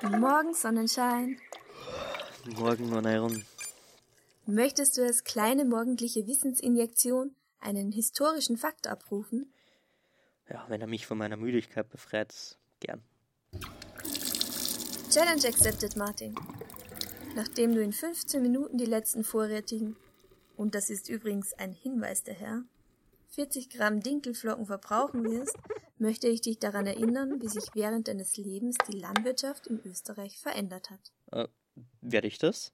Guten Morgen, Sonnenschein. Morgen, Maneiron. Möchtest du als kleine morgendliche Wissensinjektion einen historischen Fakt abrufen? Ja, wenn er mich von meiner Müdigkeit befreit, gern. Challenge accepted, Martin. Nachdem du in 15 Minuten die letzten vorrätigen, und das ist übrigens ein Hinweis der Herr, 40 Gramm Dinkelflocken verbrauchen wirst, möchte ich dich daran erinnern, wie sich während deines Lebens die Landwirtschaft in Österreich verändert hat. Äh, werde ich das?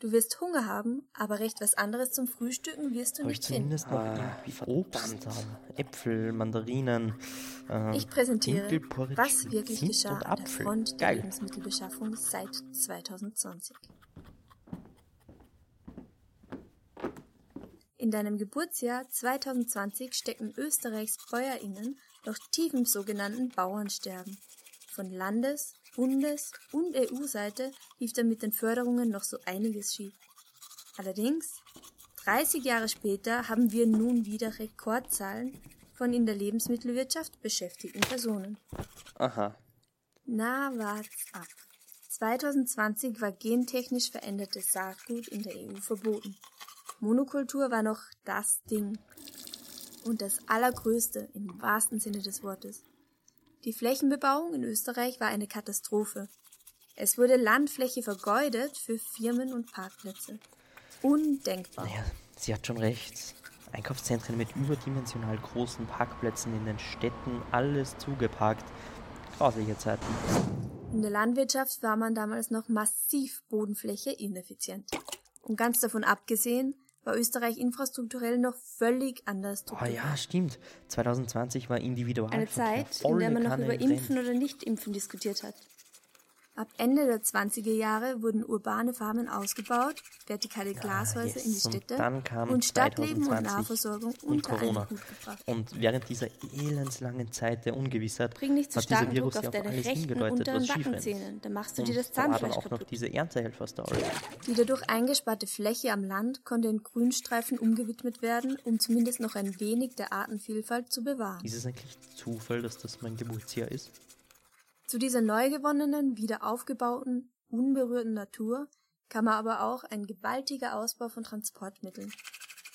Du wirst Hunger haben, aber recht was anderes zum Frühstücken wirst du ich nicht finden. zumindest noch Ah, Obst, Äpfel, Mandarinen. Äh, Ich präsentiere, was wirklich Zimt geschah und an der. Front der Geil. Lebensmittelbeschaffung seit 2020. In deinem Geburtsjahr 2020 stecken Österreichs BäuerInnen noch tief im sogenannten Bauernsterben. Von Landes-, Bundes- und EU-Seite lief da mit den Förderungen noch so einiges schief. Allerdings, 30 Jahre später haben wir nun wieder Rekordzahlen von in der Lebensmittelwirtschaft beschäftigten Personen. Aha. Na, wart's ab. 2020 war gentechnisch verändertes Saatgut in der EU verboten. Monokultur war noch das Ding. Und das Allergrößte im wahrsten Sinne des Wortes. Die Flächenbebauung in Österreich war eine Katastrophe. Es wurde Landfläche vergeudet für Firmen und Parkplätze. Undenkbar. Naja, sie hat schon recht. Einkaufszentren mit überdimensional großen Parkplätzen in den Städten, alles zugeparkt. Grausliche Zeiten. In der Landwirtschaft war man damals noch massiv Bodenfläche ineffizient. Und ganz davon abgesehen, war Österreich infrastrukturell noch völlig anders Oh strukturiert. ja, stimmt. 2020 war Individualverkehr Eine Zeit, in der man noch über. Impfen oder Nicht-Impfen diskutiert hat. Ab Ende der 20er Jahre wurden urbane Farmen ausgebaut, vertikale Glashäuser yes. in die Und Städte kam und Stadtleben und 2020 Nahversorgung und unter einen Corona. Hut gebracht. Und während dieser elendslangen Zeit der Ungewissheit Bring nicht zu hat dieser Virus Druck ja auf auf deine alles rechten hingedeutet, unteren was schief rennt. Dann machst du dir Und das da war dann Zahnfleisch auch noch diese Erntehelfer-Story. Die dadurch eingesparte Fläche am Land konnte in Grünstreifen umgewidmet werden, um zumindest noch ein wenig der Artenvielfalt zu bewahren. Ist es eigentlich Zufall, dass das mein Geburtsjahr ist? Zu dieser neu gewonnenen, wieder aufgebauten, unberührten Natur kam aber auch ein gewaltiger Ausbau von Transportmitteln.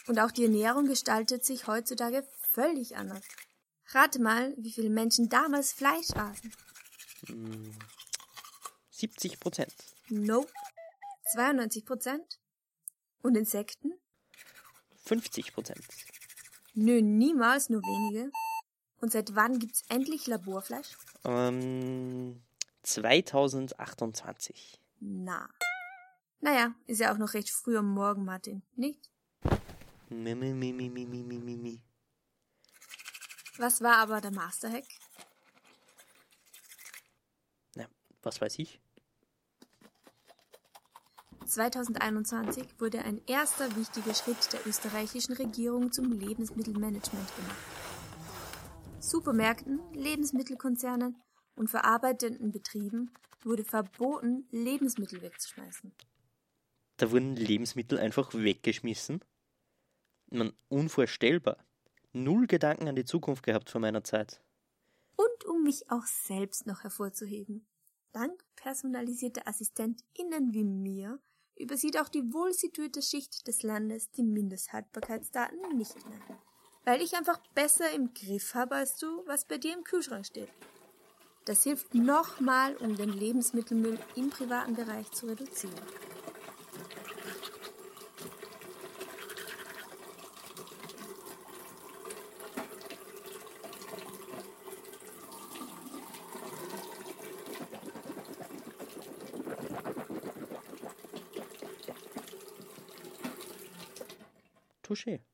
Und auch die Ernährung gestaltet sich heutzutage völlig anders. Rate mal, wie viele Menschen damals Fleisch aßen. 70 Prozent. Nope. 92 Prozent. Und Insekten? 50 Prozent. Nö, niemals, nur wenige. Und seit wann gibt es endlich Laborfleisch? Ähm, 2028. Na. Naja, ist ja auch noch recht früh am Morgen, Martin, nicht? Mi, mi, mi, mi, mi. Was war aber der Masterhack? Na, was weiß ich? 2021 wurde ein erster wichtiger Schritt der österreichischen Regierung zum Lebensmittelmanagement gemacht. Supermärkten, Lebensmittelkonzernen und verarbeitenden Betrieben wurde verboten, Lebensmittel wegzuschmeißen. Da wurden Lebensmittel einfach weggeschmissen. Man, unvorstellbar. Null Gedanken an die Zukunft gehabt vor meiner Zeit. Und um mich auch selbst noch hervorzuheben. Dank personalisierter AssistentInnen wie mir übersieht auch die wohlsituierte Schicht des Landes die Mindesthaltbarkeitsdaten nicht mehr. Weil ich einfach besser im Griff habe als du, was bei dir im Kühlschrank steht. Das hilft nochmal, um den Lebensmittelmüll im privaten Bereich zu reduzieren. Touché.